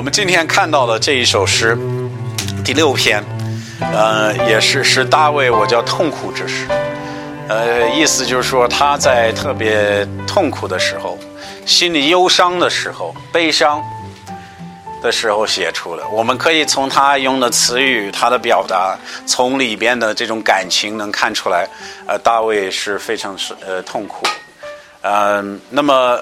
我们今天看到的这一首诗，第六篇，呃，也是是大卫我叫痛苦之诗，呃，意思就是说他在特别痛苦的时候，心里忧伤的时候，悲伤的时候写出了。我们可以从他用的词语，他的表达，从里边的这种感情能看出来，呃，大卫是非常是呃痛苦，嗯，那么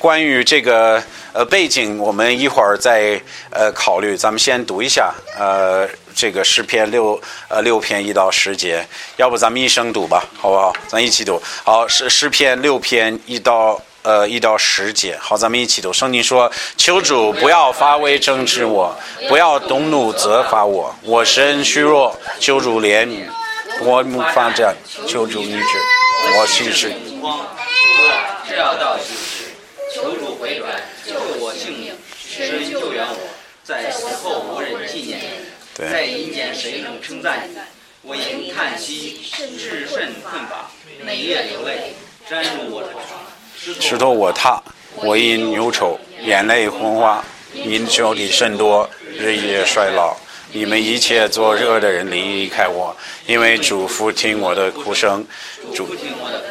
关于这个。呃，背景我们一会儿再呃考虑，咱们先读一下呃这个诗篇六呃六篇一到十节，要不咱们一声读吧，好不好？咱一起读。好，诗诗篇六篇一到呃一到十节，好，咱们一起读。圣经说：求主不要发威争治我，不要动怒责罚我，我身虚弱，求主怜悯，我目发展，求主医治，我心是。要到几时？求主回转。神救援我，在死后无人纪念你，在阴间谁能称赞你？我因叹息，至甚困乏，每夜流泪，沾入我的床。石头我踏，我因忧愁，眼泪昏花，因酒力甚多，日夜衰老。你们一切作恶的人离开我，因为主父听我的哭声，主听我的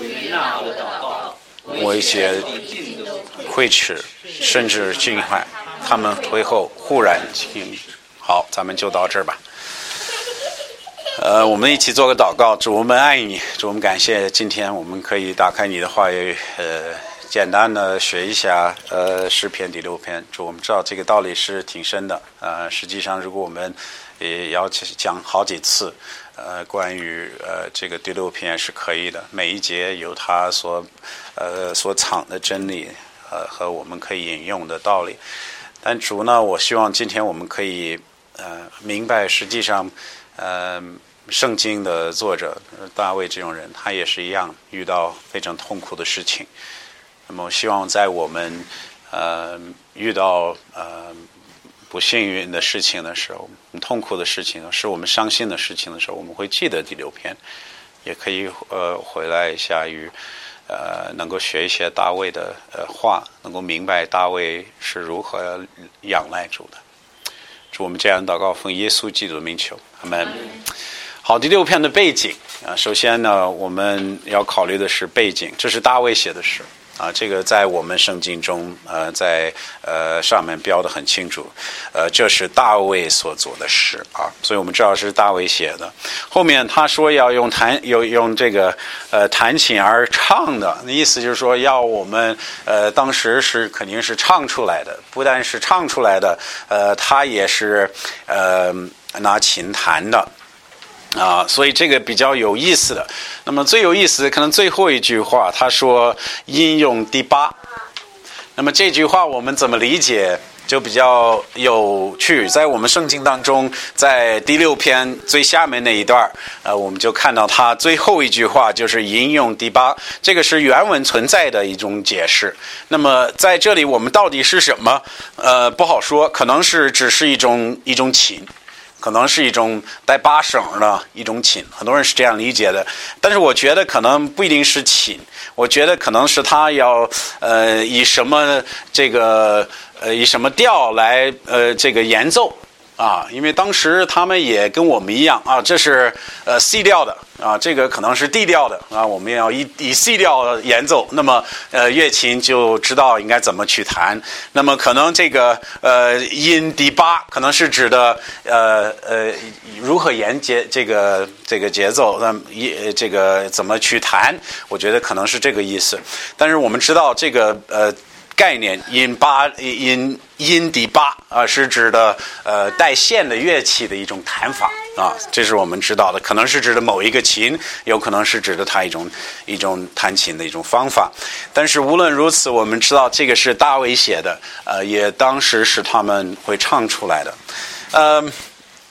我的祷告。我一些会耻。甚至尽快，他们退后，忽然停。好，咱们就到这儿吧。呃，我们一起做个祷告，主我们爱你，主我们感谢今天我们可以打开你的话语，呃，简单的学一下呃诗篇第六篇。主我们知道这个道理是挺深的，呃，实际上如果我们也要讲好几次，呃，关于呃这个第六篇是可以的，每一节有它所呃所藏的真理。呃，和我们可以引用的道理，但主呢，我希望今天我们可以呃明白，实际上，呃，圣经的作者大卫这种人，他也是一样遇到非常痛苦的事情。那么，希望在我们呃遇到呃不幸运的事情的时候，痛苦的事情，是我们伤心的事情的时候，我们会记得第六篇，也可以呃回来一下与。呃，能够学一些大卫的呃话，能够明白大卫是如何仰赖主的。祝我们这样祷告，奉耶稣基督的名求，阿门。好，第六篇的背景啊，首先呢，我们要考虑的是背景，这是大卫写的诗。啊，这个在我们圣经中，呃，在呃上面标的很清楚，呃，这是大卫所做的诗啊，所以我们知道是大卫写的。后面他说要用弹，有用这个呃弹琴而唱的，那意思就是说要我们呃当时是肯定是唱出来的，不但是唱出来的，呃，他也是呃拿琴弹的。啊，所以这个比较有意思的。那么最有意思可能最后一句话，他说应用第八。那么这句话我们怎么理解就比较有趣。在我们圣经当中，在第六篇最下面那一段呃，我们就看到他最后一句话就是引用第八，这个是原文存在的一种解释。那么在这里我们到底是什么？呃，不好说，可能是只是一种一种情。可能是一种带八省的一种琴，很多人是这样理解的。但是我觉得可能不一定是琴，我觉得可能是他要呃以什么这个呃以什么调来呃这个演奏。啊，因为当时他们也跟我们一样啊，这是呃 C 调的啊，这个可能是 D 调的啊，我们要以以 C 调演奏，那么呃乐琴就知道应该怎么去弹。那么可能这个呃音第八可能是指的呃呃如何沿节这个这个节奏，那一这个怎么去弹？我觉得可能是这个意思。但是我们知道这个呃。概念音八音音第八啊，是指的呃带线的乐器的一种弹法啊，这是我们知道的，可能是指的某一个琴，有可能是指的它一种一种弹琴的一种方法。但是无论如此，我们知道这个是大卫写的，呃，也当时是他们会唱出来的，嗯。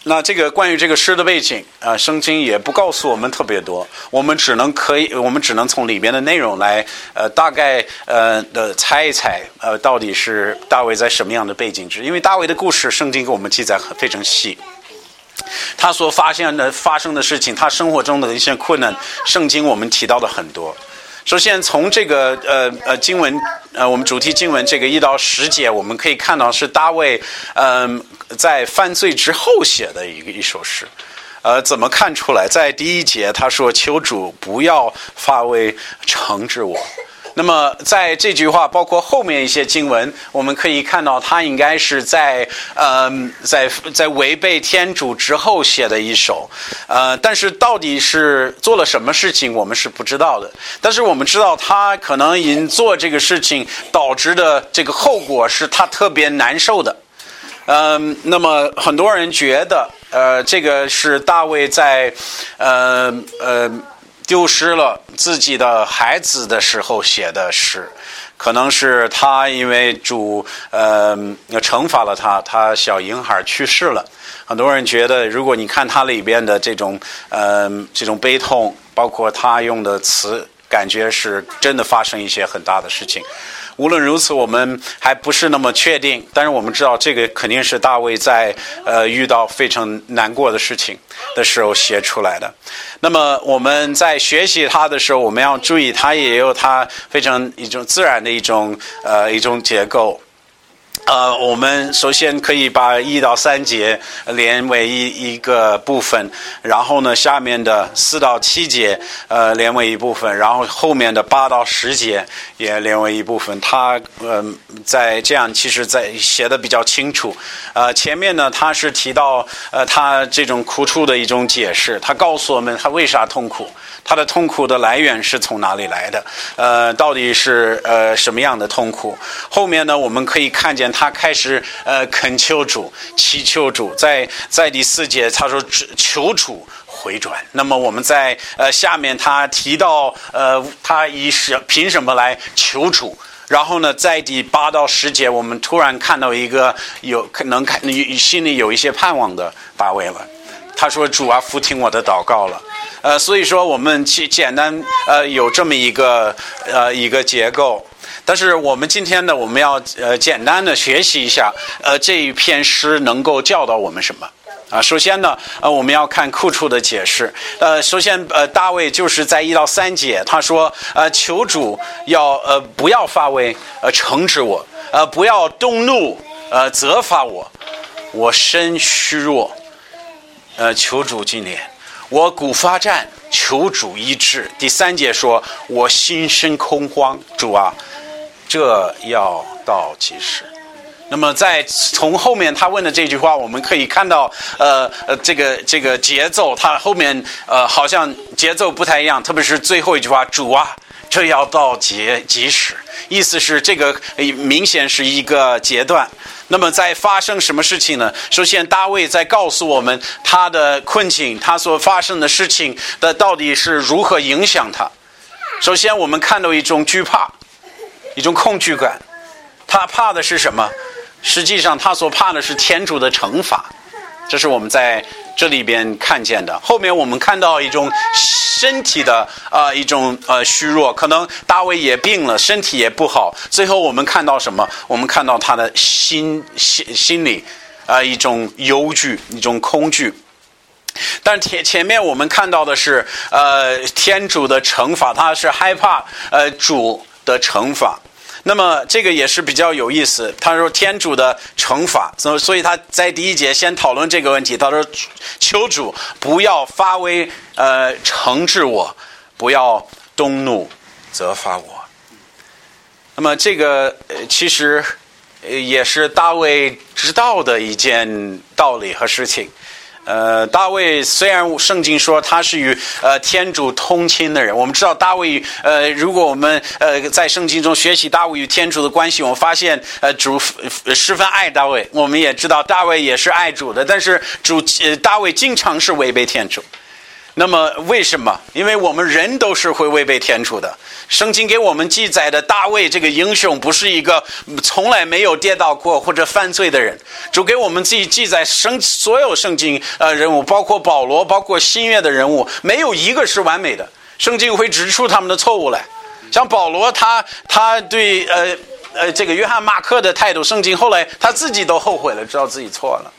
那这个关于这个诗的背景啊，圣经也不告诉我们特别多，我们只能可以，我们只能从里边的内容来呃大概呃的猜一猜呃到底是大卫在什么样的背景之，因为大卫的故事圣经给我们记载很非常细，他所发现的发生的事情，他生活中的一些困难，圣经我们提到的很多。首先从这个呃呃经文呃我们主题经文这个一到十节，我们可以看到是大卫嗯、在犯罪之后写的一个一首诗。呃，怎么看出来？在第一节他说：“求主不要发威惩治我。”那么在这句话，包括后面一些经文，我们可以看到他应该是在呃在在违背天主之后写的一首，呃，但是到底是做了什么事情，我们是不知道的。但是我们知道他可能因做这个事情导致的这个后果是他特别难受的。嗯，那么很多人觉得，呃，这个是大卫在，呃呃，丢失了自己的孩子的时候写的诗，可能是他因为主呃惩罚了他，他小婴孩去世了。很多人觉得，如果你看他里边的这种呃这种悲痛，包括他用的词，感觉是真的发生一些很大的事情。无论如此，我们还不是那么确定。但是我们知道，这个肯定是大卫在呃遇到非常难过的事情的时候写出来的。那么我们在学习他的时候，我们要注意，他也有他非常一种自然的一种呃一种结构。呃，我们首先可以把一到三节连为一一个部分，然后呢，下面的四到七节呃连为一部分，然后后面的八到十节也连为一部分。他呃在这样，其实在写的比较清楚。呃，前面呢，他是提到呃他这种苦楚的一种解释，他告诉我们他为啥痛苦。他的痛苦的来源是从哪里来的？呃，到底是呃什么样的痛苦？后面呢，我们可以看见他开始呃恳求主、祈求主，在在第四节他说求主回转。那么我们在呃下面他提到呃他以什凭什么来求主？然后呢，在第八到十节，我们突然看到一个有可能看心里有一些盼望的大卫了。他说：“主啊，复听我的祷告了。”呃，所以说我们简简单呃有这么一个呃一个结构。但是我们今天呢，我们要呃简单的学习一下呃这一篇诗能够教导我们什么啊？首先呢，呃我们要看库处的解释。呃，首先呃大卫就是在一到三节，他说呃求主要呃不要发威呃惩治我呃不要动怒呃责罚我，我身虚弱。呃，求主纪念我骨发战，求主医治。第三节说，我心生恐慌，主啊，这要到几时？那么在从后面他问的这句话，我们可以看到，呃呃，这个这个节奏，他后面呃好像节奏不太一样，特别是最后一句话，主啊，这要到几几时？意思是这个明显是一个阶段。那么在发生什么事情呢？首先，大卫在告诉我们他的困境，他所发生的事情的到底是如何影响他。首先，我们看到一种惧怕，一种恐惧感。他怕的是什么？实际上，他所怕的是天主的惩罚。这是我们在这里边看见的。后面我们看到一种身体的啊一种呃虚弱，可能大卫也病了，身体也不好。最后我们看到什么？我们看到他的心心心里啊一种忧惧，一种恐惧。但前前面我们看到的是呃天主的惩罚，他是害怕呃主的惩罚。那么这个也是比较有意思。他说天主的惩罚，所所以他在第一节先讨论这个问题。他说求主不要发威，呃，惩治我，不要动怒责罚我。那么这个其实也是大卫知道的一件道理和事情。呃，大卫虽然圣经说他是与呃天主通亲的人，我们知道大卫呃，如果我们呃在圣经中学习大卫与天主的关系，我们发现呃主十分爱大卫，我们也知道大卫也是爱主的，但是主呃大卫经常是违背天主。那么为什么？因为我们人都是会违背天主的。圣经给我们记载的大卫这个英雄，不是一个从来没有跌倒过或者犯罪的人。主给我们自己记载圣所有圣经呃人物，包括保罗，包括新约的人物，没有一个是完美的。圣经会指出他们的错误来。像保罗，他他对呃呃这个约翰马克的态度，圣经后来他自己都后悔了，知道自己错了。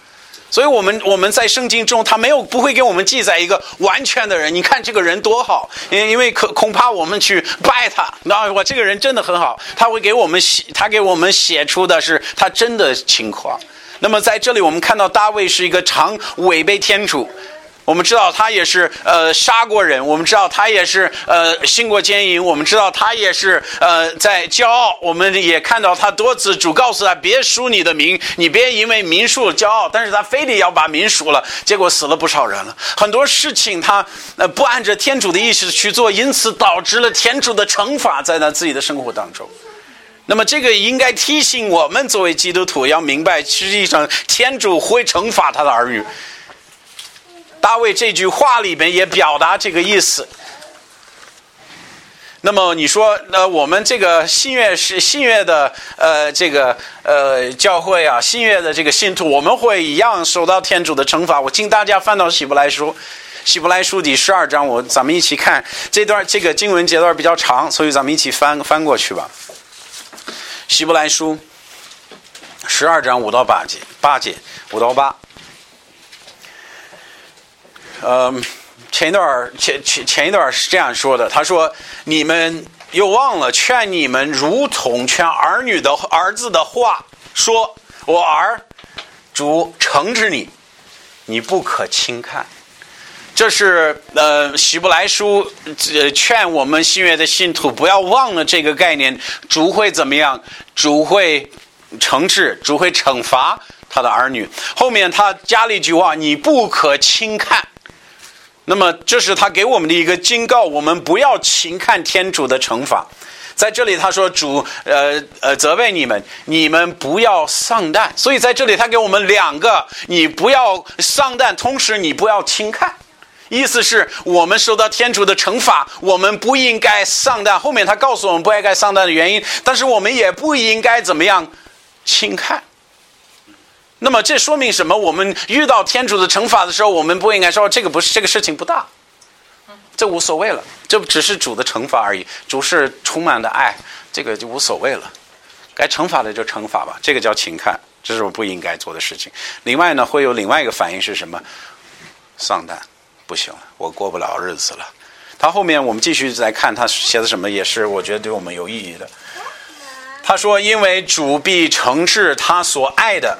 所以我们我们在圣经中，他没有不会给我们记载一个完全的人。你看这个人多好，因因为可恐怕我们去拜他，那我这个人真的很好，他会给我们写，他给我们写出的是他真的情况。那么在这里，我们看到大卫是一个常违背天主。我们知道他也是呃杀过人，我们知道他也是呃信过奸淫，我们知道他也是呃在骄傲。我们也看到他多次主告诉他别输你的名，你别因为名数骄傲。但是他非得要把名输了，结果死了不少人了。很多事情他呃不按照天主的意思去做，因此导致了天主的惩罚在他自己的生活当中。那么这个应该提醒我们作为基督徒要明白，实际上天主会惩罚他的儿女。大卫这句话里边也表达这个意思。那么你说，那我们这个新月是新月的呃这个呃教会啊，新月的这个信徒，我们会一样受到天主的惩罚。我请大家翻到希伯来书，希伯来书第十二章，我咱们一起看这段这个经文节段比较长，所以咱们一起翻翻过去吧。希伯来书十二章五到八节，八节五到八。呃，前一段前前前一段是这样说的，他说：“你们又忘了劝你们如同劝儿女的儿子的话，说我儿，主惩治你，你不可轻看。”这是呃，希伯来书呃劝我们新约的信徒不要忘了这个概念，主会怎么样？主会惩治，主会惩罚他的儿女。后面他加了一句话：“你不可轻看。”那么，这是他给我们的一个警告，我们不要轻看天主的惩罚。在这里，他说：“主，呃呃，责备你们，你们不要丧诞。”所以，在这里，他给我们两个：你不要丧诞，同时你不要轻看。意思是我们受到天主的惩罚，我们不应该丧诞。后面他告诉我们不应该丧诞的原因，但是我们也不应该怎么样轻看。那么这说明什么？我们遇到天主的惩罚的时候，我们不应该说这个不是这个事情不大，这无所谓了，这只是主的惩罚而已。主是充满的爱，这个就无所谓了。该惩罚的就惩罚吧，这个叫请看，这是我不应该做的事情。另外呢，会有另外一个反应是什么？丧胆，不行了，我过不了日子了。他后面我们继续再看他写的什么，也是我觉得对我们有意义的。他说：“因为主必惩治他所爱的。”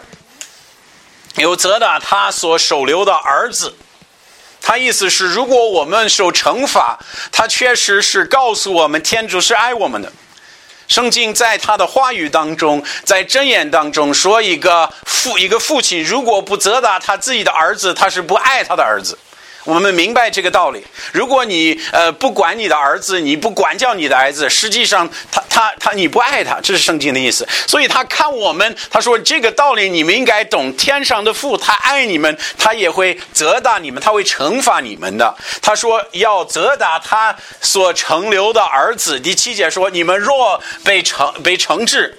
有责打他所守留的儿子，他意思是，如果我们受惩罚，他确实是告诉我们，天主是爱我们的。圣经在他的话语当中，在箴言当中说，一个父一个父亲如果不责打他自己的儿子，他是不爱他的儿子。我们明白这个道理。如果你呃不管你的儿子，你不管教你的儿子，实际上他他他你不爱他，这是圣经的意思。所以他看我们，他说这个道理你们应该懂。天上的父他爱你们，他也会责打你们，他会惩罚你们的。他说要责打他所承留的儿子。第七节说，你们若被惩被惩治。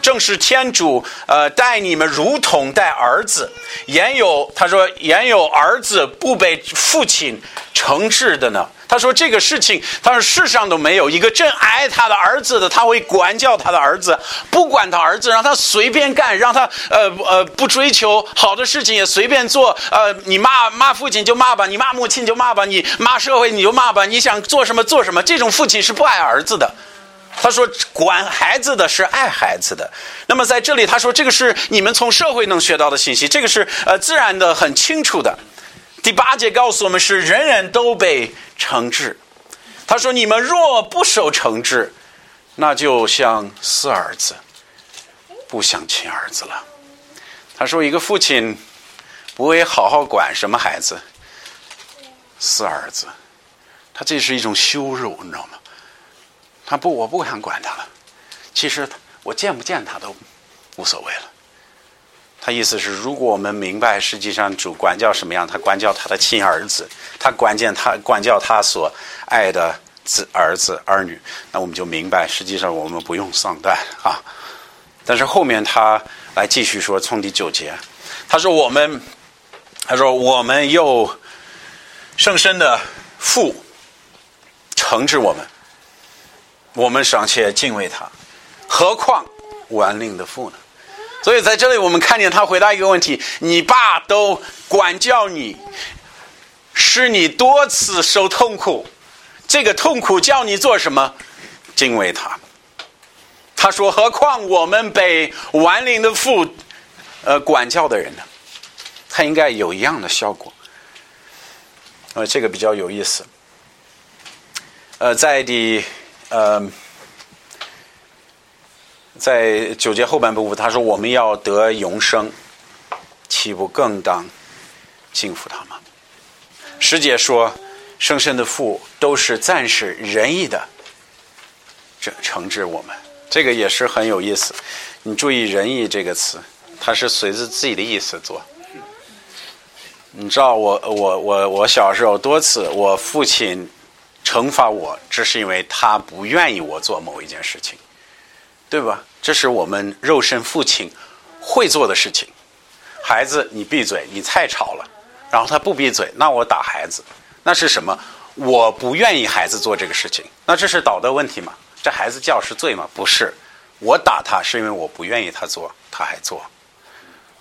正是天主，呃，待你们如同待儿子。言有他说，言有儿子不被父亲惩治的呢。他说这个事情，他说世上都没有一个真爱他的儿子的，他会管教他的儿子，不管他儿子，让他随便干，让他呃呃不追求好的事情也随便做。呃，你骂骂父亲就骂吧，你骂母亲就骂吧，你骂社会你就骂吧，你想做什么做什么。这种父亲是不爱儿子的。他说：“管孩子的是爱孩子的。那么在这里，他说这个是你们从社会能学到的信息，这个是呃自然的、很清楚的。第八节告诉我们是人人都被惩治。他说：你们若不受惩治，那就像四儿子，不像亲儿子了。他说一个父亲不会好好管什么孩子，四儿子，他这是一种羞辱，你知道吗？”他不，我不想管他了。其实我见不见他都无所谓了。他意思是，如果我们明白，实际上主管教什么样，他管教他的亲儿子，他管教他管教他所爱的子儿子儿女，那我们就明白，实际上我们不用丧诞啊。但是后面他来继续说，从第九节，他说我们，他说我们又圣身的父惩治我们。我们尚且敬畏他，何况完令的父呢？所以在这里我们看见他回答一个问题：你爸都管教你，使你多次受痛苦，这个痛苦叫你做什么？敬畏他。他说：何况我们被顽灵的父，呃，管教的人呢？他应该有一样的效果。呃，这个比较有意思。呃，在第呃，在九节后半部分，他说我们要得永生，岂不更当敬服他吗？师姐说，生生的父都是暂时仁义的，这惩治我们，这个也是很有意思。你注意“仁义”这个词，它是随着自己的意思做。你知道我我我我小时候多次，我父亲惩罚我，这是因为他不愿意我做某一件事情，对吧？这是我们肉身父亲会做的事情。孩子，你闭嘴，你太吵了。然后他不闭嘴，那我打孩子，那是什么？我不愿意孩子做这个事情，那这是道德问题吗？这孩子叫是罪吗？不是，我打他是因为我不愿意他做，他还做。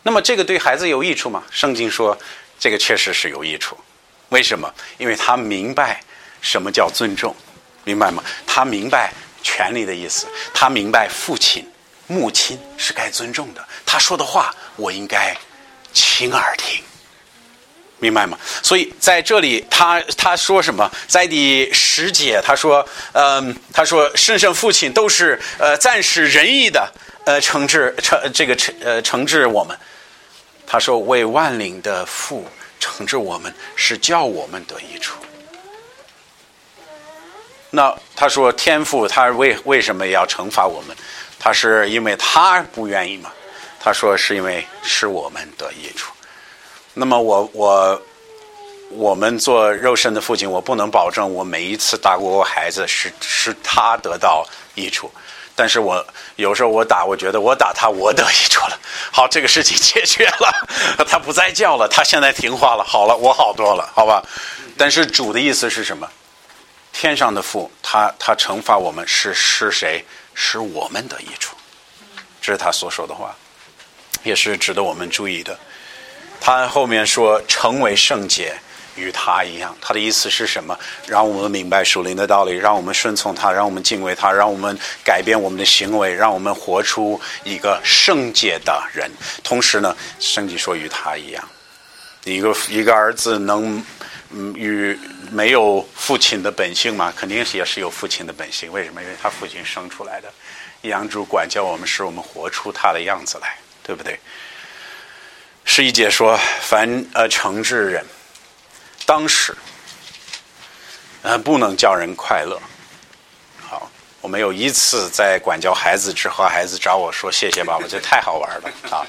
那么这个对孩子有益处吗？圣经说。这个确实是有益处，为什么？因为他明白什么叫尊重，明白吗？他明白权利的意思，他明白父亲、母亲是该尊重的。他说的话，我应该亲耳听，明白吗？所以在这里，他他说什么？在第十节，他说：“嗯，他说，圣圣父亲都是呃暂时仁义的，呃惩治惩这个惩呃惩治我们。”他说：“为万灵的父惩治我们，是叫我们得益处。”那他说：“天父他为为什么要惩罚我们？他是因为他不愿意吗？”他说：“是因为使我们得益处。”那么我我我们做肉身的父亲，我不能保证我每一次打过我孩子是是他得到益处。但是我有时候我打，我觉得我打他，我得益处了。好，这个事情解决了，他不再叫了，他现在听话了，好了，我好多了，好吧？但是主的意思是什么？天上的父，他他惩罚我们是是谁？是我们的益处，这是他所说的话，也是值得我们注意的。他后面说成为圣洁。与他一样，他的意思是什么？让我们明白属灵的道理，让我们顺从他，让我们敬畏他，让我们改变我们的行为，让我们活出一个圣洁的人。同时呢，圣经说与他一样，一个一个儿子能嗯与没有父亲的本性嘛？肯定是也是有父亲的本性。为什么？因为他父亲生出来的，养主管教我们，使我们活出他的样子来，对不对？十一姐说：凡呃惩治人。当时，呃，不能叫人快乐。好，我没有一次在管教孩子之后，孩子找我说谢谢爸爸，这太好玩了啊！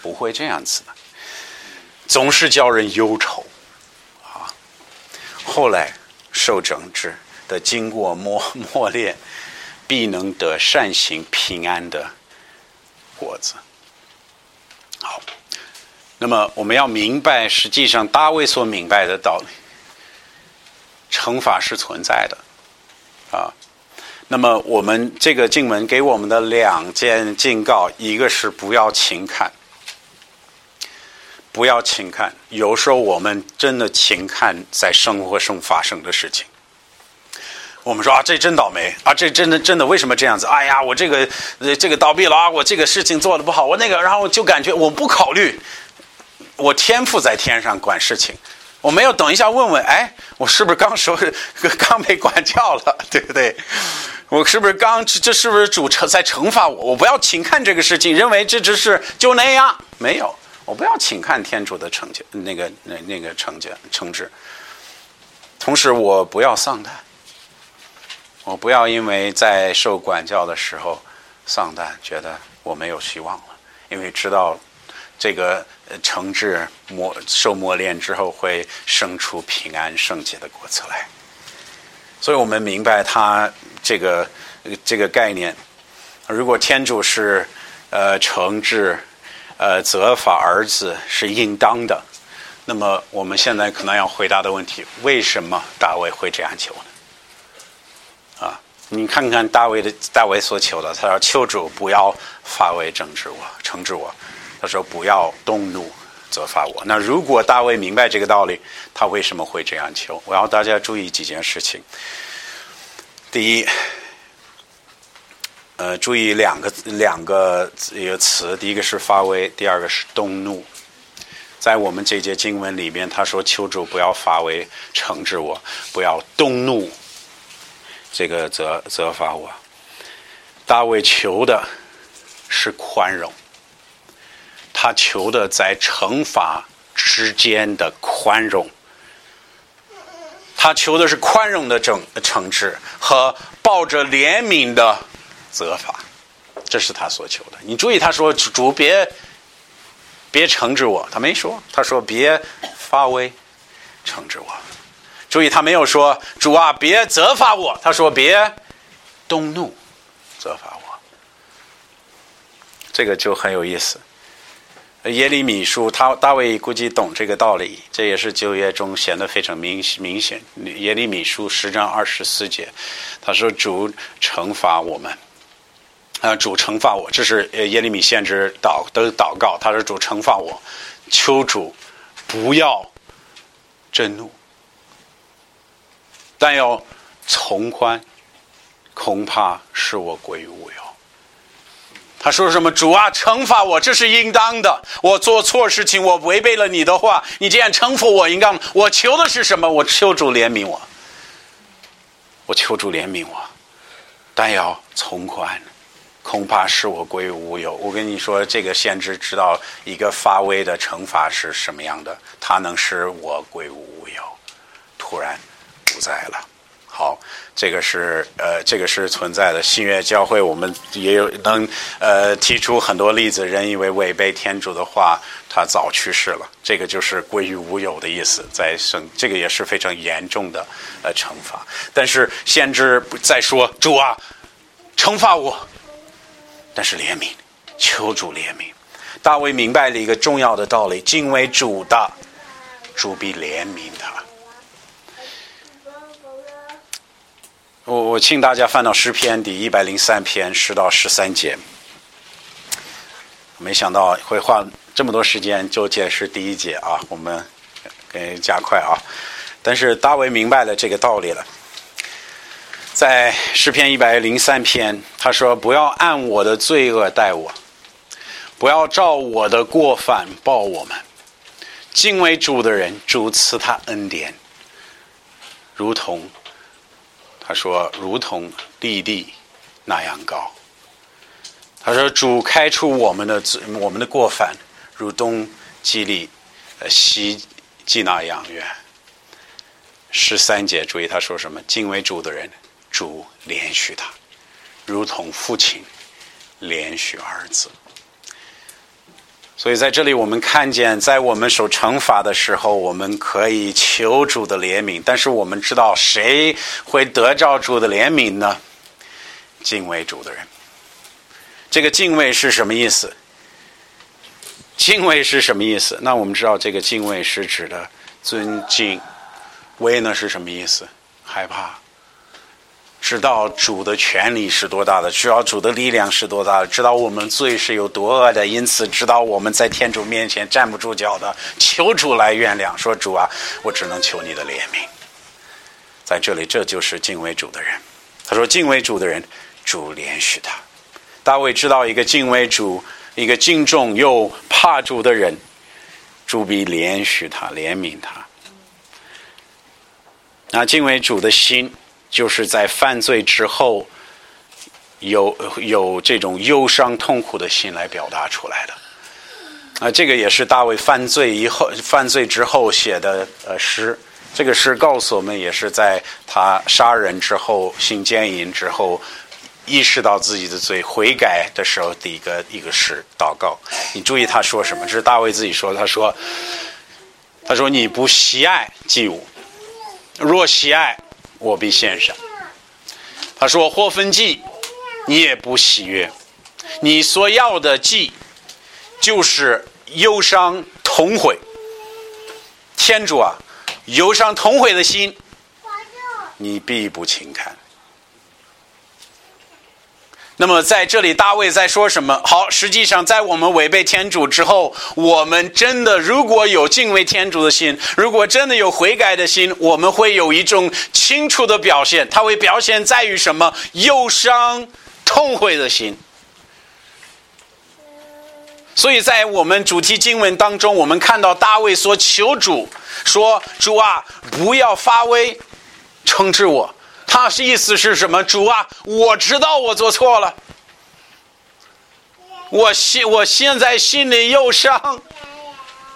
不会这样子的，总是叫人忧愁。后来受整治的经过磨磨练，必能得善行平安的果子。好。那么我们要明白，实际上大卫所明白的道理，惩罚是存在的，啊。那么我们这个经文给我们的两件警告，一个是不要轻看，不要轻看。有时候我们真的轻看在生活中发生的事情。我们说啊，这真倒霉啊，这真的真的为什么这样子？哎呀，我这个这个倒闭了啊，我这个事情做的不好，我那个，然后就感觉我不考虑。我天赋在天上管事情，我没有等一下问问，哎，我是不是刚说 刚被管教了，对不对？我是不是刚这是不是主惩在惩罚我？我不要轻看这个事情，认为这只是就那样，没有，我不要请看天主的惩戒，那个那那个惩戒惩治。同时，我不要丧胆，我不要因为在受管教的时候丧胆，觉得我没有希望了，因为知道。这个惩治磨受磨练之后，会生出平安圣洁的果子来。所以我们明白他这个这个概念。如果天主是呃惩治呃责罚儿子是应当的，那么我们现在可能要回答的问题：为什么大卫会这样求呢？啊，你看看大卫的大卫所求的，他说：“求主不要发为惩治我，惩治我。”他说不要动怒责罚我。那如果大卫明白这个道理，他为什么会这样求？我要大家注意几件事情。第一，呃，注意两个两个一个词，第一个是发威，第二个是动怒。在我们这节经文里面，他说：“求主不要发威惩治我，不要动怒，这个责责罚我。”大卫求的是宽容，他求的在惩罚之间的宽容，他求的是宽容的惩惩治和抱着怜悯的责罚，这是他所求的。你注意，他说：“主别。”别惩治我，他没说。他说别发威，惩治我。注意，他没有说主啊，别责罚我。他说别动怒，责罚我。这个就很有意思。耶利米书，他大卫估计懂这个道理，这也是旧约中显得非常明明显。耶利米书十章二十四节，他说主惩罚我们。啊！主惩罚我，这是耶利米先知祷的祷告。他说：“主惩罚我，求主不要震怒，但要从宽，恐怕使我过于无有。”他说什么？主啊，惩罚我，这是应当的。我做错事情，我违背了你的话，你这样惩罚我，应当。我求的是什么？我求主怜悯我，我求主怜悯我，但要从宽。恐怕使我归于无有。我跟你说，这个先知知道一个发威的惩罚是什么样的，他能使我归于无有，突然不在了。好，这个是呃，这个是存在的。新约教会我们也有能呃提出很多例子，人以为违背天主的话，他早去世了。这个就是归于无有的意思，在生这个也是非常严重的呃惩罚。但是先知在说主啊，惩罚我。但是怜悯，求主怜悯。大卫明白了一个重要的道理：敬畏主的，主必怜悯他。我我请大家翻到诗篇第一百零三篇十到十三节。没想到会花这么多时间就解释第一节啊，我们给加快啊。但是大卫明白了这个道理了。在诗篇一百零三篇，他说：“不要按我的罪恶待我，不要照我的过犯报我们。敬畏主的人，主赐他恩典，如同他说，如同地地那样高。他说，主开出我们的罪，我们的过犯，如东基利西基那样远。十三节，注意他说什么？敬畏主的人。”主连续他，如同父亲连续儿子。所以在这里，我们看见，在我们受惩罚的时候，我们可以求主的怜悯。但是我们知道，谁会得着主的怜悯呢？敬畏主的人。这个敬畏是什么意思？敬畏是什么意思？那我们知道，这个敬畏是指的尊敬。畏呢是什么意思？害怕。知道主的权力是多大的，知道主的力量是多大的，知道我们罪是有多恶的，因此知道我们在天主面前站不住脚的，求主来原谅。说主啊，我只能求你的怜悯。在这里，这就是敬畏主的人。他说，敬畏主的人，主怜恤他。大卫知道一个敬畏主、一个敬重又怕主的人，主必怜恤他、怜悯他。那敬畏主的心。就是在犯罪之后，有有这种忧伤痛苦的心来表达出来的。啊，这个也是大卫犯罪以后、犯罪之后写的呃诗。这个诗告诉我们，也是在他杀人之后、行奸淫之后，意识到自己的罪、悔改的时候的一个一个诗祷告。你注意他说什么？这是大卫自己说，他说：“他说你不喜爱祭物，若喜爱。”我必献上。他说：“或分祭，你也不喜悦。你所要的祭，就是忧伤同悔。天主啊，忧伤同悔的心，你必不轻看。那么在这里，大卫在说什么？好，实际上在我们违背天主之后，我们真的如果有敬畏天主的心，如果真的有悔改的心，我们会有一种清楚的表现。它会表现在于什么？忧伤、痛悔的心。所以在我们主题经文当中，我们看到大卫所求主说：“主啊，不要发威，惩治我。”他是意思是什么？主啊，我知道我做错了，我心我现在心里忧伤，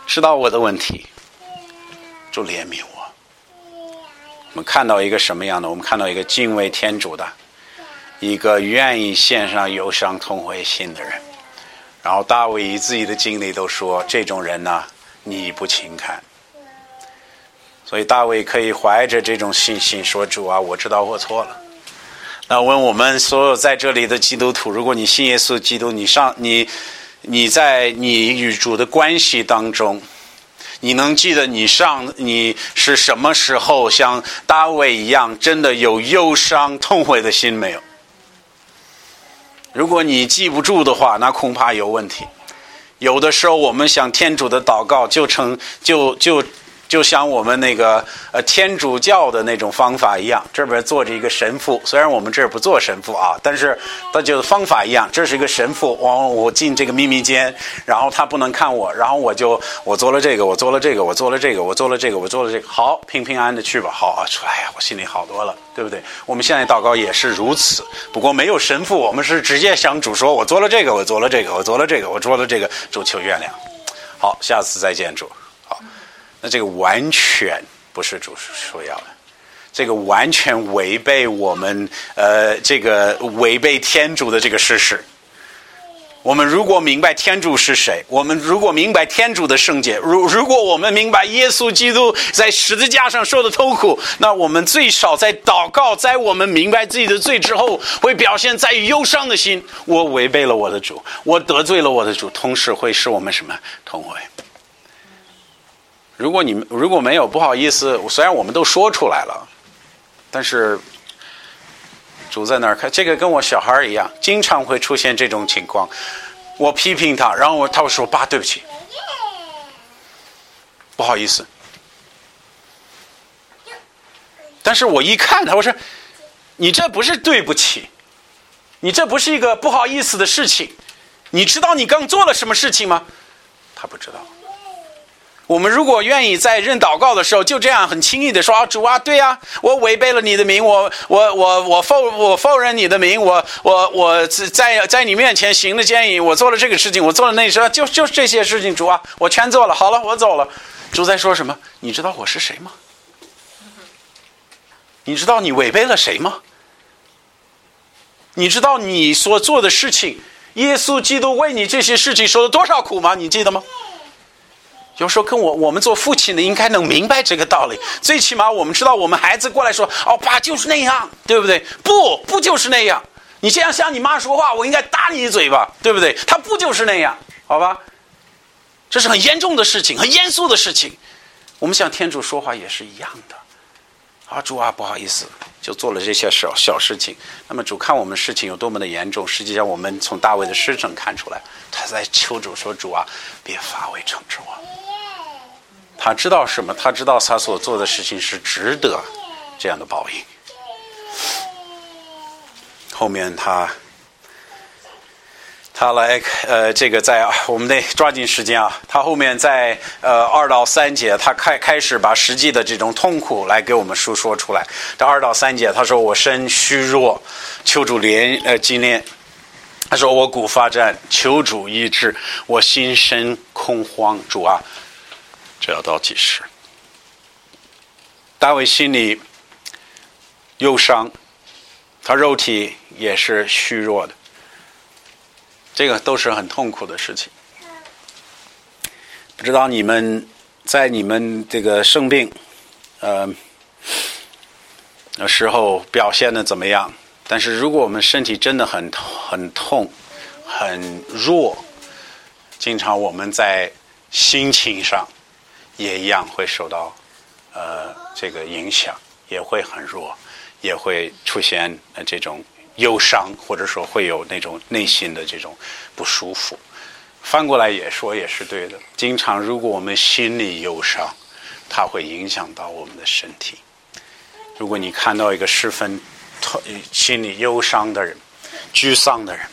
知道我的问题，主怜悯我。我们看到一个什么样的？我们看到一个敬畏天主的，一个愿意献上忧伤痛悔心的人。然后大卫以自己的经历都说，这种人呢，你不轻看。所以大卫可以怀着这种信心说：“主啊，我知道我错了。”那问我们所有在这里的基督徒，如果你信耶稣基督，你上你你在你与主的关系当中，你能记得你上你是什么时候像大卫一样，真的有忧伤痛悔的心没有？如果你记不住的话，那恐怕有问题。有的时候，我们向天主的祷告就成就就。就像我们那个呃天主教的那种方法一样，这边坐着一个神父，虽然我们这儿不做神父啊，但是他就是方法一样。这是一个神父，我我进这个秘密间，然后他不能看我，然后我就我做了这个，我做了这个，我做了这个，我做了这个，我做了这个，好，平平安安的去吧。好啊，哎呀，我心里好多了，对不对？我们现在祷告也是如此，不过没有神父，我们是直接向主说，我做了这个，我做了这个，我做了这个，我做了这个，主求原谅。好，下次再见，主。那这个完全不是主所要的，这个完全违背我们呃这个违背天主的这个事实。我们如果明白天主是谁，我们如果明白天主的圣洁，如如果我们明白耶稣基督在十字架上受的痛苦，那我们最少在祷告，在我们明白自己的罪之后，会表现在忧伤的心。我违背了我的主，我得罪了我的主，同时会使我们什么痛悔。如果你们如果没有不好意思，虽然我们都说出来了，但是主在那儿看，这个跟我小孩一样，经常会出现这种情况。我批评他，然后我他会说：“爸，对不起，不好意思。”但是我一看他，我说：“你这不是对不起，你这不是一个不好意思的事情，你知道你刚做了什么事情吗？”他不知道。我们如果愿意在认祷告的时候就这样很轻易的说啊主啊对呀我违背了你的名我我我我否我否认你的名我我我在在你面前行了奸淫我做了这个事情我做了那事就就是这些事情主啊我全做了好了我走了主在说什么你知道我是谁吗？你知道你违背了谁吗？你知道你所做的事情耶稣基督为你这些事情受了多少苦吗？你记得吗？有时候跟我我们做父亲的应该能明白这个道理，最起码我们知道我们孩子过来说：“哦，爸就是那样，对不对？”不，不就是那样。你这样向你妈说话，我应该打你一嘴巴，对不对？他不就是那样，好吧？这是很严重的事情，很严肃的事情。我们向天主说话也是一样的。啊，主啊，不好意思，就做了这些小小事情。那么主看我们事情有多么的严重，实际上我们从大卫的诗中看出来，他在求主说：“主啊，别发威惩治我。”他知道什么？他知道他所做的事情是值得这样的报应。后面他他来呃，这个在我们得抓紧时间啊。他后面在呃二到三节，他开开始把实际的这种痛苦来给我们述说出来。这二到三节，他说我身虚弱，求主怜呃纪念。他说我骨发战，求主医治。我心生恐慌，主啊。这要到几时？大卫心里忧伤，他肉体也是虚弱的，这个都是很痛苦的事情。不知道你们在你们这个生病呃的时候表现的怎么样？但是如果我们身体真的很很痛、很弱，经常我们在心情上。也一样会受到，呃，这个影响，也会很弱，也会出现这种忧伤，或者说会有那种内心的这种不舒服。翻过来也说也是对的。经常如果我们心里忧伤，它会影响到我们的身体。如果你看到一个十分心里忧伤的人、沮丧的人，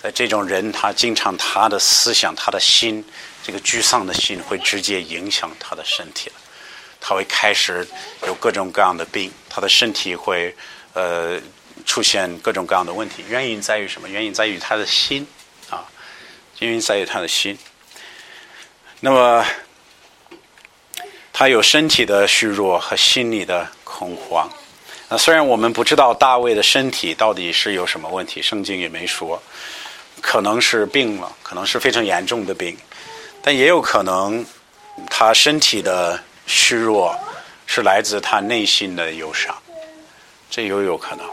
在这种人，他经常他的思想、他的心，这个沮丧的心会直接影响他的身体了。他会开始有各种各样的病，他的身体会呃出现各种各样的问题。原因在于什么？原因在于他的心啊，原因在于他的心。那么他有身体的虚弱和心理的恐慌。那虽然我们不知道大卫的身体到底是有什么问题，圣经也没说，可能是病了，可能是非常严重的病，但也有可能他身体的。虚弱是来自他内心的忧伤，这又有可能。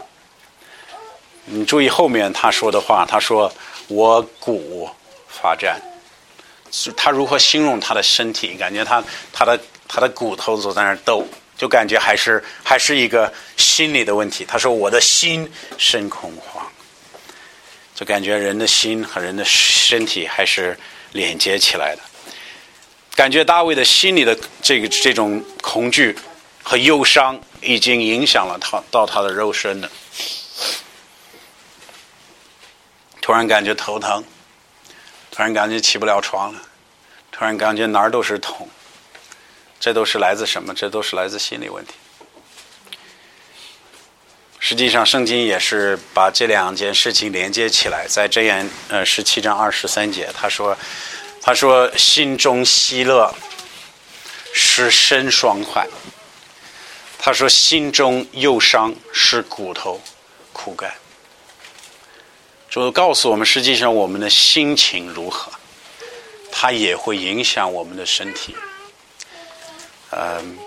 你注意后面他说的话，他说：“我骨发展。”他如何形容他的身体？感觉他他的他的骨头都在那儿抖，就感觉还是还是一个心理的问题。他说：“我的心生恐慌。”就感觉人的心和人的身体还是连接起来的。感觉大卫的心里的这个这种恐惧和忧伤，已经影响了他到他的肉身了。突然感觉头疼，突然感觉起不了床了，突然感觉哪儿都是痛。这都是来自什么？这都是来自心理问题。实际上，圣经也是把这两件事情连接起来，在箴言呃十七章二十三节，他说。他说：“心中喜乐，使身爽快。”他说：“心中忧伤，使骨头枯干。”就告诉我们，实际上我们的心情如何，它也会影响我们的身体。嗯，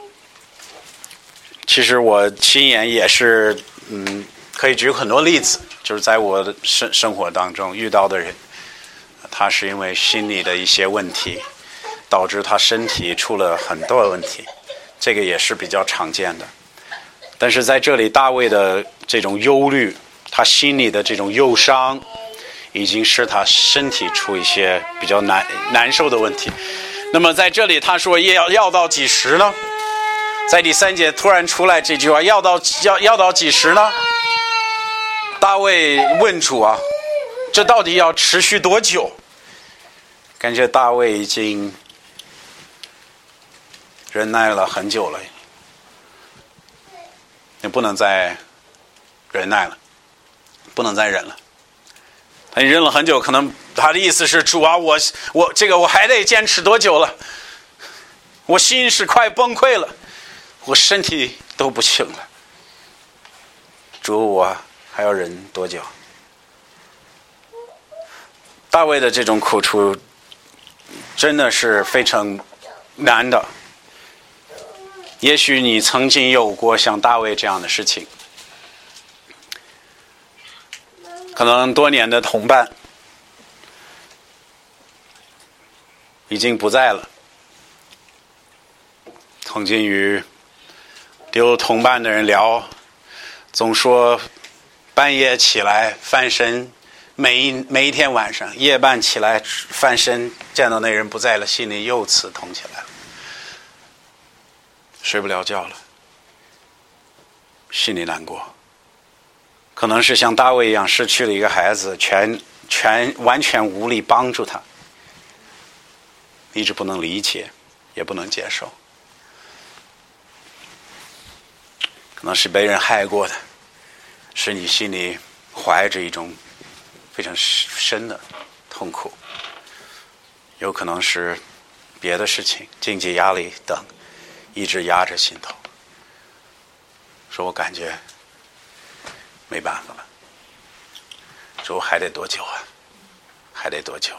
其实我亲眼也是，嗯，可以举很多例子，就是在我的生生活当中遇到的人。他是因为心理的一些问题，导致他身体出了很多问题，这个也是比较常见的。但是在这里，大卫的这种忧虑，他心里的这种忧伤，已经使他身体出一些比较难难受的问题。那么在这里，他说要要到几时呢？在第三节突然出来这句话，要到要要到几时呢？大卫问主啊，这到底要持续多久？感觉大卫已经忍耐了很久了，也不能再忍耐了，不能再忍了。他忍了很久，可能他的意思是：主啊，我我这个我还得坚持多久了？我心是快崩溃了，我身体都不行了。主，我还要忍多久？大卫的这种苦楚。真的是非常难的。也许你曾经有过像大卫这样的事情，可能多年的同伴已经不在了。曾经与丢同伴的人聊，总说半夜起来翻身。每一每一天晚上，夜半起来翻身，见到那人不在了，心里又刺痛起来了，睡不了觉了，心里难过。可能是像大卫一样，失去了一个孩子，全全完全无力帮助他，一直不能理解，也不能接受。可能是被人害过的，使你心里怀着一种。非常深的痛苦，有可能是别的事情、经济压力等，一直压着心头。说我感觉没办法了，说还得多久啊？还得多久？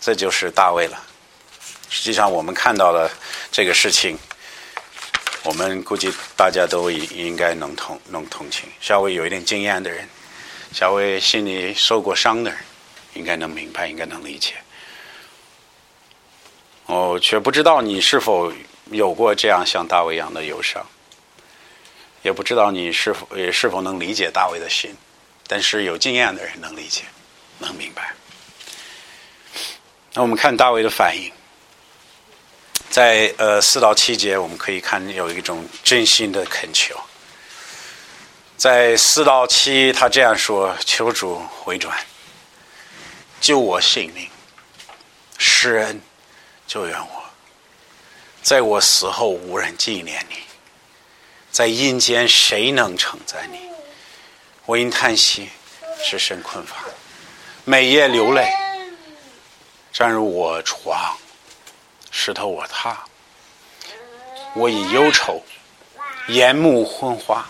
这就是大卫了。实际上，我们看到了这个事情，我们估计大家都应应该能同能同情，稍微有一点经验的人。稍微心里受过伤的人，应该能明白，应该能理解。我却不知道你是否有过这样像大卫一样的忧伤。也不知道你是否也是否能理解大卫的心，但是有经验的人能理解，能明白。那我们看大卫的反应，在呃四到七节，我们可以看有一种真心的恳求。在四到七，他这样说：“求主回转，救我性命，施恩救援我，在我死后无人纪念你。”在阴间，谁能承载你？我因叹息，只身困乏，每夜流泪，站入我床，石头我踏。我以忧愁，眼目昏花，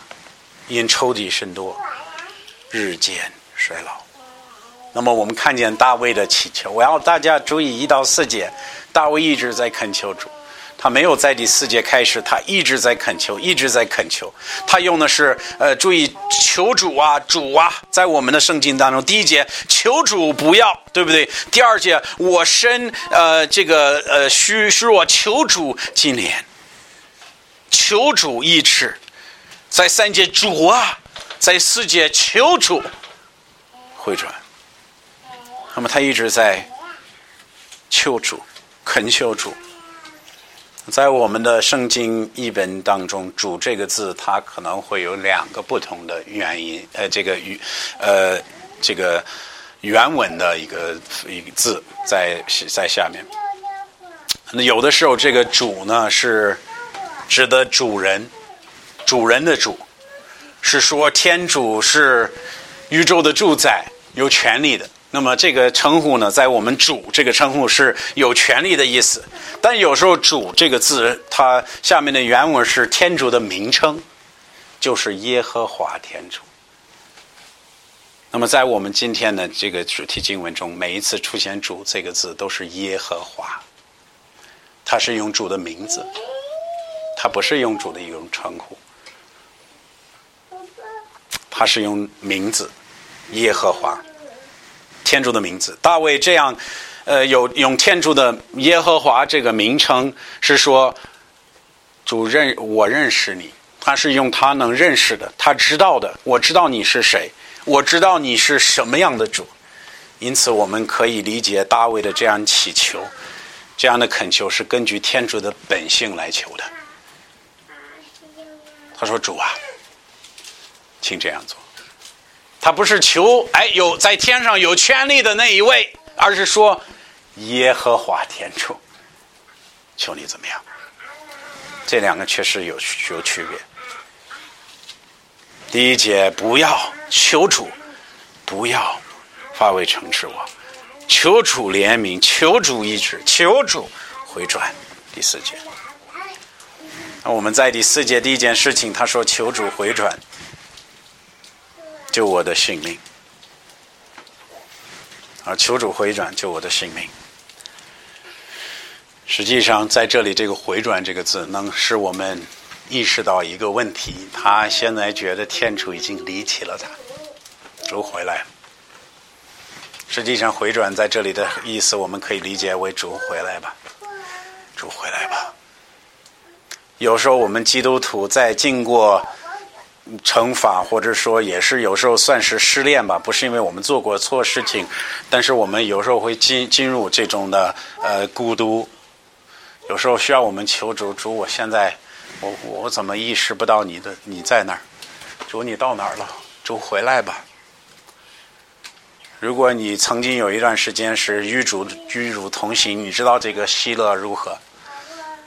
因抽屉甚多，日渐衰老。那么，我们看见大卫的祈求，我要大家注意一到四节，大卫一直在恳求主。他没有在第四节开始，他一直在恳求，一直在恳求。他用的是呃，注意求主啊，主啊，在我们的圣经当中，第一节求主不要，对不对？第二节我身呃这个呃虚虚弱，求主纪念，求主医治。在三节主啊，在四节求主回转。那么他一直在求主，恳求主。在我们的圣经译本当中，“主”这个字，它可能会有两个不同的原因。呃，这个语，呃，这个原文的一个一个字在在下面。那有的时候，这个“主”呢是指的主人，主人的“主”，是说天主是宇宙的主宰，有权利的。那么这个称呼呢，在我们“主”这个称呼是有权利的意思，但有时候“主”这个字，它下面的原文是天主的名称，就是耶和华天主。那么在我们今天的这个主题经文中，每一次出现“主”这个字，都是耶和华，它是用主的名字，它不是用主的一种称呼，它是用名字耶和华。天主的名字，大卫这样，呃，有用天主的耶和华这个名称，是说主认我认识你，他是用他能认识的，他知道的，我知道你是谁，我知道你是什么样的主，因此我们可以理解大卫的这样祈求，这样的恳求是根据天主的本性来求的。他说：“主啊，请这样做。”他不是求哎有在天上有权力的那一位，而是说耶和华天主，求你怎么样？这两个确实有有区别。第一节不要求主，不要发为惩治我，求主怜悯，求主医治，求主回转。第四节，那我们在第四节第一件事情，他说求主回转。救我的性命，啊！求主回转，救我的性命。实际上，在这里，这个“回转”这个字，能使我们意识到一个问题：他现在觉得天主已经离弃了他，主回来。实际上，“回转”在这里的意思，我们可以理解为“主回来吧，主回来吧。”有时候，我们基督徒在经过。惩罚，或者说也是有时候算是失恋吧，不是因为我们做过错事情，但是我们有时候会进进入这种的呃孤独，有时候需要我们求主，主，我现在我我怎么意识不到你的你在那儿？主，你到哪儿了？主回来吧。如果你曾经有一段时间是与主与主同行，你知道这个喜乐如何？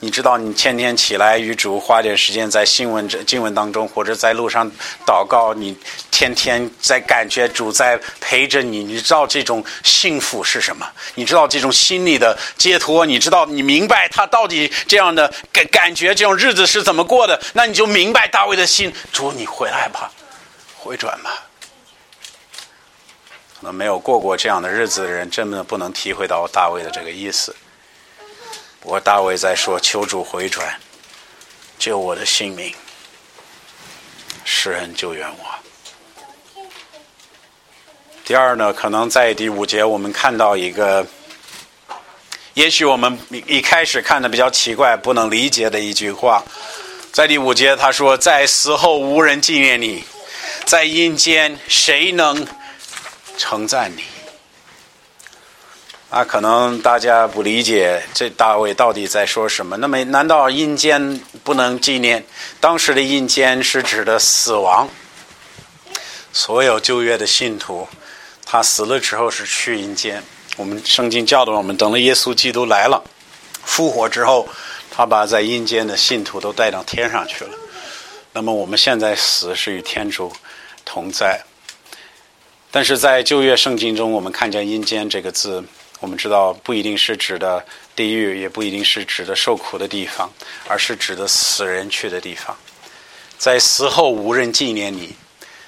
你知道，你天天起来与主花点时间在新闻、这经文当中，或者在路上祷告，你天天在感觉主在陪着你。你知道这种幸福是什么？你知道这种心理的解脱？你知道你明白他到底这样的感感觉，这种日子是怎么过的？那你就明白大卫的心。主，你回来吧，回转吧。可能没有过过这样的日子的人，真的不能体会到大卫的这个意思。我大卫在说：“求主回转，救我的性命，施恩救援我。”第二呢，可能在第五节，我们看到一个，也许我们一开始看的比较奇怪、不能理解的一句话。在第五节他说：“在死后无人纪念你，在阴间谁能称赞你？”啊，可能大家不理解这大卫到底在说什么。那么，难道阴间不能纪念？当时的阴间是指的死亡。所有旧约的信徒，他死了之后是去阴间。我们圣经教导我们，等了耶稣基督来了，复活之后，他把在阴间的信徒都带到天上去了。那么我们现在死是与天主同在。但是在旧约圣经中，我们看见“阴间”这个字。我们知道，不一定是指的地狱，也不一定是指的受苦的地方，而是指的死人去的地方。在死后无人纪念你，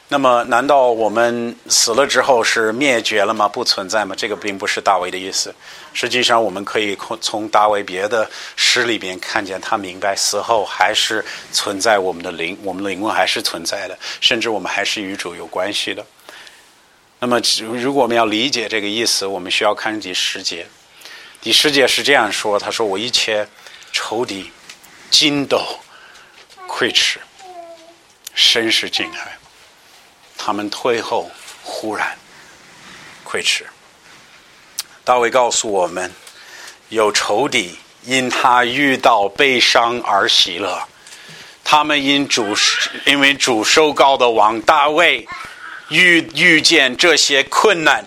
那么难道我们死了之后是灭绝了吗？不存在吗？这个并不是大卫的意思。实际上，我们可以从大卫别的诗里边看见，他明白死后还是存在我们的灵，我们的灵魂还是存在的，甚至我们还是与主有关系的。那么，如果我们要理解这个意思，我们需要看第十节。第十节是这样说：“他说我一切仇敌尽都溃耻，身世惊骇，他们退后，忽然溃耻。”大卫告诉我们，有仇敌因他遇到悲伤而喜乐，他们因主因为主受高的王大卫。遇遇见这些困难，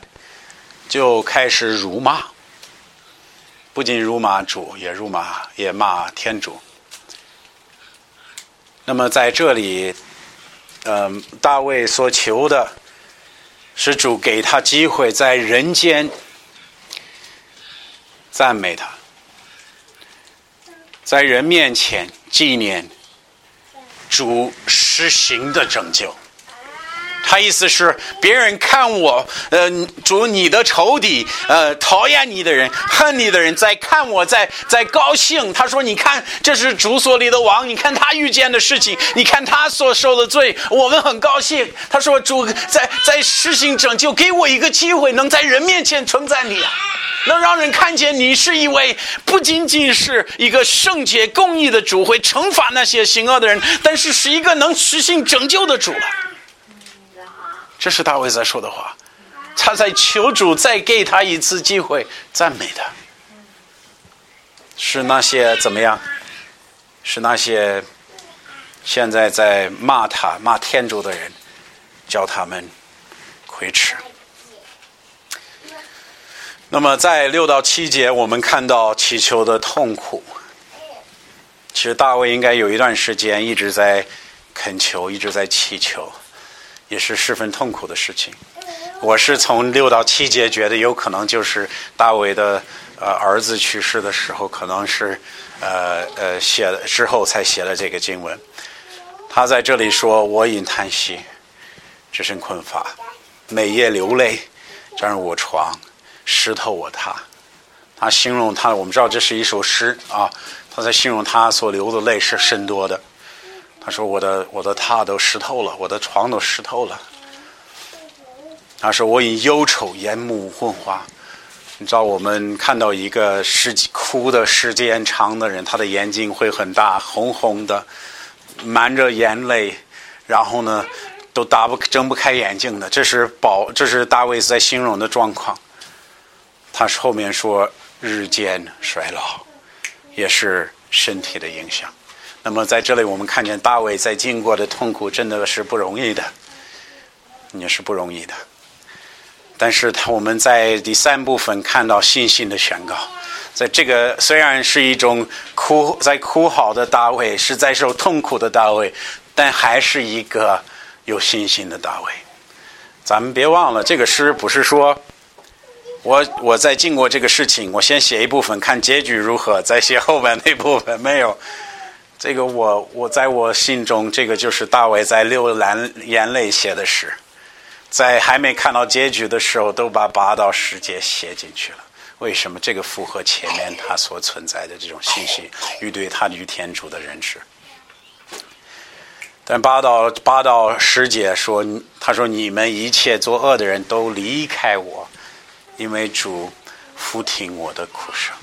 就开始辱骂，不仅辱骂主，也辱骂，也骂天主。那么在这里，嗯，大卫所求的是主给他机会，在人间赞美他，在人面前纪念主施行的拯救。他意思是，别人看我，呃，主你的仇敌，呃，讨厌你的人，恨你的人，在看我，在在高兴。他说：“你看，这是主所立的王，你看他遇见的事情，你看他所受的罪，我们很高兴。”他说：“主在在实行拯救，给我一个机会，能在人面前称赞你，能让人看见你是一位不仅仅是一个圣洁公义的主，会惩罚那些行恶的人，但是是一个能实行拯救的主了。”这是大卫在说的话，他在求主再给他一次机会赞美他。是那些怎么样？是那些现在在骂他、骂天主的人，叫他们亏耻。那么在六到七节，我们看到祈求的痛苦。其实大卫应该有一段时间一直在恳求，一直在祈求。也是十分痛苦的事情。我是从六到七节觉得有可能就是大卫的呃儿子去世的时候，可能是呃呃写了之后才写了这个经文。他在这里说：“我因叹息，只身困乏，每夜流泪，沾入我床，湿透我榻。”他形容他，我们知道这是一首诗啊。他在形容他所流的泪是甚多的。他说：“我的我的榻都湿透了，我的床都湿透了。”他说：“我以忧愁眼目昏花。”你知道，我们看到一个时哭的时间长的人，他的眼睛会很大，红红的，满着眼泪，然后呢，都打不睁不开眼睛的。这是宝，这是大卫在形容的状况。他后面说：“日渐衰老，也是身体的影响。”那么在这里，我们看见大卫在经过的痛苦真的是不容易的，也是不容易的。但是他我们在第三部分看到信心的宣告，在这个虽然是一种哭在哭嚎的大卫，是在受痛苦的大卫，但还是一个有信心的大卫。咱们别忘了，这个诗不是说我我在经过这个事情，我先写一部分，看结局如何，再写后边那部分，没有。这个我我在我心中，这个就是大卫在流蓝眼泪写的诗，在还没看到结局的时候，都把八到十节写进去了。为什么？这个符合前面他所存在的这种信息与对他与天主的认知。但八到八到十节说，他说你们一切作恶的人都离开我，因为主俯听我的哭声。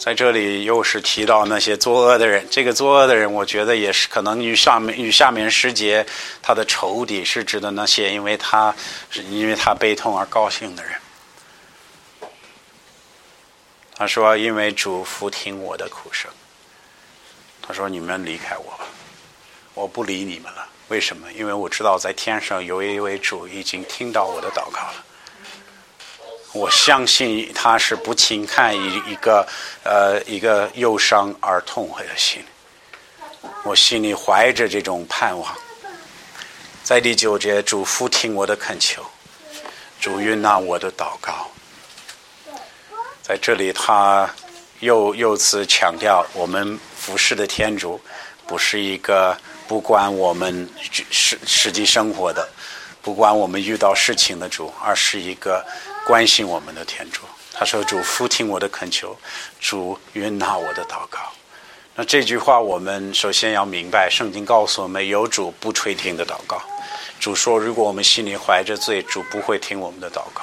在这里又是提到那些作恶的人，这个作恶的人，我觉得也是可能与上面与下面时节他的仇敌是指的那些因为他是因为他悲痛而高兴的人。他说：“因为主俯听我的哭声。”他说：“你们离开我吧，我不理你们了。为什么？因为我知道在天上有一位主已经听到我的祷告了。”我相信他是不轻看一一个呃一个忧伤而痛悔的心，我心里怀着这种盼望。在第九节，主父听我的恳求，主允纳我的祷告。在这里，他又又次强调，我们服侍的天主不是一个不管我们实实际生活的，不管我们遇到事情的主，而是一个。关心我们的天主，他说：“主父听我的恳求，主允纳我的祷告。”那这句话，我们首先要明白，圣经告诉我们，有主不垂听的祷告。主说：“如果我们心里怀着罪，主不会听我们的祷告；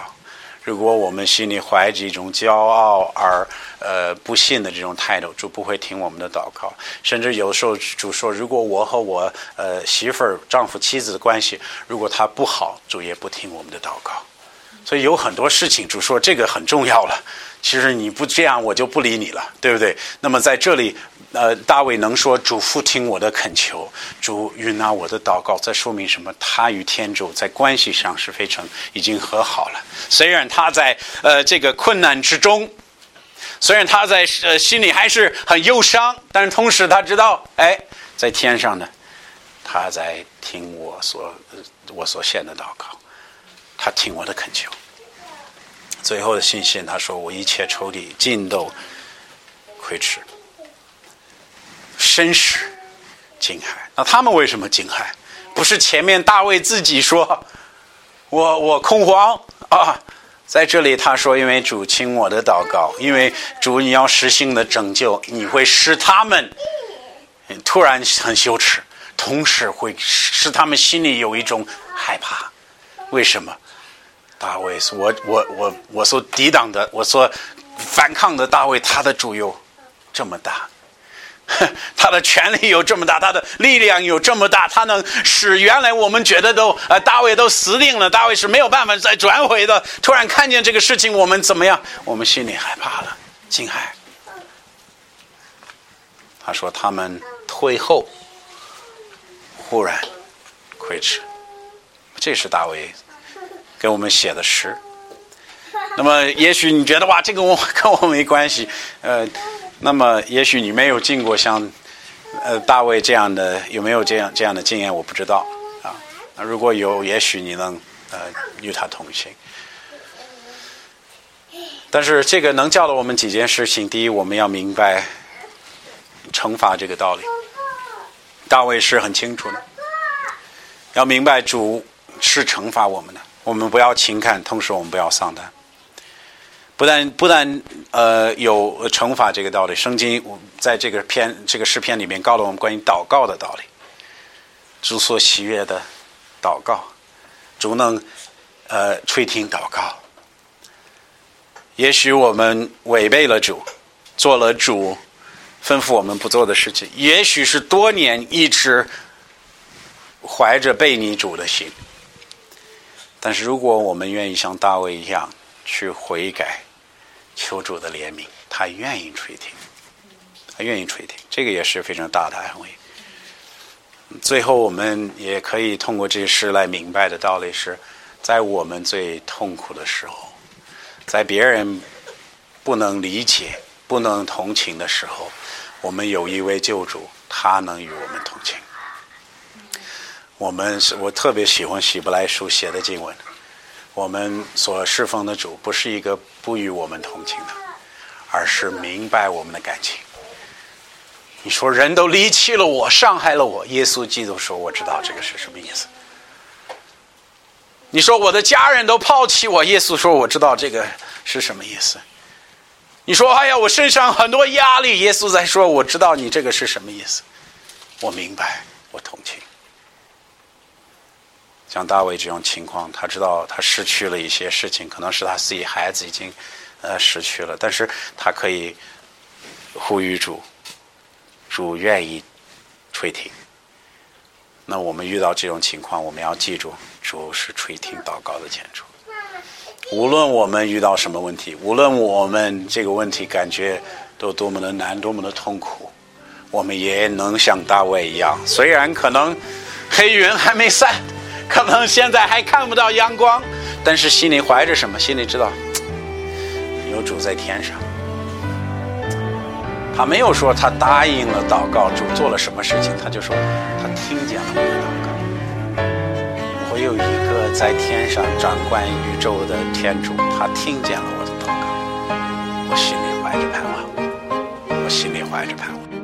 如果我们心里怀着一种骄傲而呃不信的这种态度，主不会听我们的祷告。甚至有时候，主说：如果我和我呃媳妇儿、丈夫、妻子的关系，如果他不好，主也不听我们的祷告。”所以有很多事情，主说这个很重要了。其实你不这样，我就不理你了，对不对？那么在这里，呃，大卫能说主父听我的恳求，主允纳我的祷告，这说明什么？他与天主在关系上是非常已经和好了。虽然他在呃这个困难之中，虽然他在呃心里还是很忧伤，但是同时他知道，哎，在天上呢，他在听我所我所献的祷告。他听我的恳求，最后的信心，他说：“我一切仇敌尽都亏耻，身世惊骇。那他们为什么惊骇？不是前面大卫自己说，我我恐慌啊！在这里他说，因为主听我的祷告，因为主你要实行的拯救，你会使他们突然很羞耻，同时会使他们心里有一种害怕。为什么？”大卫是我我我我所抵挡的，我所反抗的大卫，他的主有这么大，他的权力有这么大，他的力量有这么大，他能使原来我们觉得都呃大卫都死定了，大卫是没有办法再转回的。突然看见这个事情，我们怎么样？我们心里害怕了，金海。他说他们退后，忽然亏耻，这是大卫。给我们写的诗，那么也许你觉得哇，这个我 跟我没关系，呃，那么也许你没有经过像呃大卫这样的，有没有这样这样的经验，我不知道啊。那如果有，也许你能呃与他同行。但是这个能教导我们几件事情：第一，我们要明白惩罚这个道理。大卫是很清楚的，要明白主是惩罚我们的。我们不要轻看，同时我们不要丧胆。不但不但呃有惩罚这个道理，圣经在这个篇这个诗篇里面告诉我们关于祷告的道理。主所喜悦的祷告，主能呃垂听祷告。也许我们违背了主，做了主吩咐我们不做的事情，也许是多年一直怀着背逆主的心。但是，如果我们愿意像大卫一样去悔改、求主的怜悯，他愿意垂听，他愿意垂听，这个也是非常大的安慰。最后，我们也可以通过这些诗来明白的道理是：在我们最痛苦的时候，在别人不能理解、不能同情的时候，我们有一位救主，他能与我们同情。我们是我特别喜欢希伯来书写的经文。我们所侍奉的主不是一个不与我们同情的，而是明白我们的感情。你说人都离弃了我，伤害了我，耶稣基督说：“我知道这个是什么意思。”你说我的家人都抛弃我，耶稣说：“我知道这个是什么意思。”你说：“哎呀，我身上很多压力。”耶稣在说：“我知道你这个是什么意思。”我明白，我同情。像大卫这种情况，他知道他失去了一些事情，可能是他自己孩子已经呃失去了，但是他可以呼吁主，主愿意垂听。那我们遇到这种情况，我们要记住，主是垂听祷告的天主。无论我们遇到什么问题，无论我们这个问题感觉都多么的难，多么的痛苦，我们也能像大卫一样，虽然可能黑云还没散，可能现在还看不到阳光，但是心里怀着什么？心里知道有主在天上。他没有说他答应了祷告，主做了什么事情，他就说他听见了我的祷告。我有一个在天上掌管宇宙的天主，他听见了我的祷告，我心里怀着盼望，我心里怀着盼望。